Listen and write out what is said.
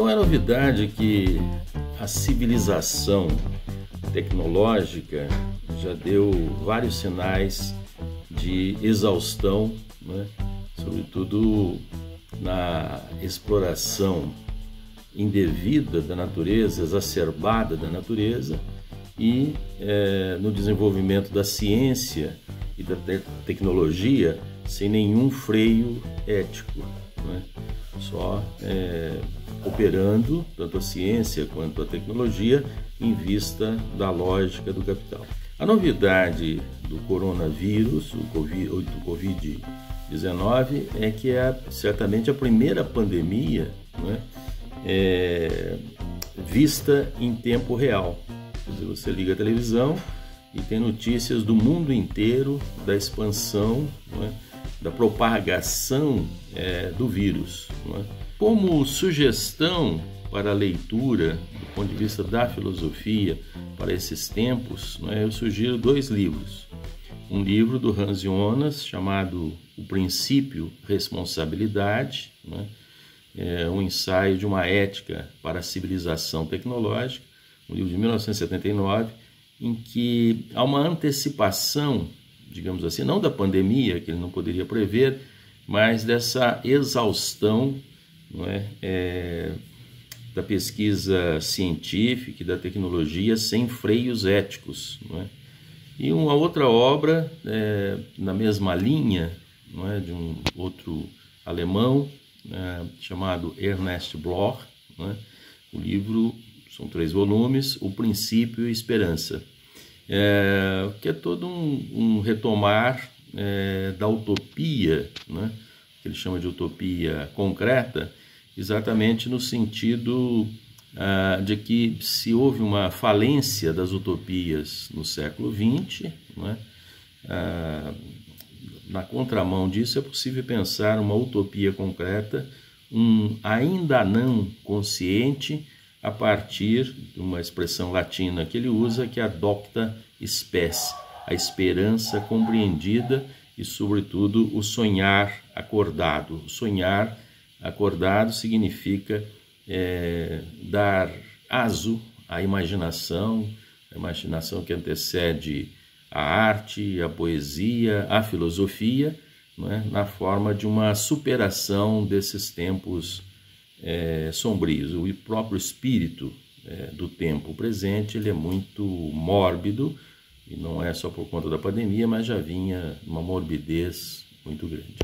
Não é novidade que a civilização tecnológica já deu vários sinais de exaustão, né? sobretudo na exploração indevida da natureza, exacerbada da natureza, e é, no desenvolvimento da ciência e da te tecnologia sem nenhum freio ético, né? Só é, operando tanto a ciência quanto a tecnologia em vista da lógica do capital. A novidade do coronavírus, o Covid-19, é que é certamente a primeira pandemia né, é, vista em tempo real. Dizer, você liga a televisão e tem notícias do mundo inteiro da expansão, né, da propagação é, do vírus. Né. Como sugestão para a leitura, do ponto de vista da filosofia, para esses tempos, né, eu sugiro dois livros. Um livro do Hans Jonas chamado O Princípio Responsabilidade, né, é um ensaio de uma ética para a civilização tecnológica, um livro de 1979, em que há uma antecipação, digamos assim, não da pandemia, que ele não poderia prever, mas dessa exaustão não é, é da pesquisa científica e da tecnologia sem freios éticos. Não é? E uma outra obra é, na mesma linha, não é, de um outro alemão é, chamado Ernest Bloch. É? O livro são três volumes, O Princípio e Esperança, é, que é todo um, um retomar é, da utopia, né? que ele chama de utopia concreta, exatamente no sentido ah, de que se houve uma falência das utopias no século XX, é? ah, na contramão disso é possível pensar uma utopia concreta, um ainda não consciente, a partir de uma expressão latina que ele usa, que é adopta espécie, a esperança compreendida e, sobretudo, o sonhar acordado. O sonhar Acordado significa é, dar aso à imaginação, a imaginação que antecede a arte, a poesia, a filosofia, é? na forma de uma superação desses tempos é, sombrios. O próprio espírito é, do tempo presente ele é muito mórbido, e não é só por conta da pandemia, mas já vinha uma morbidez muito grande.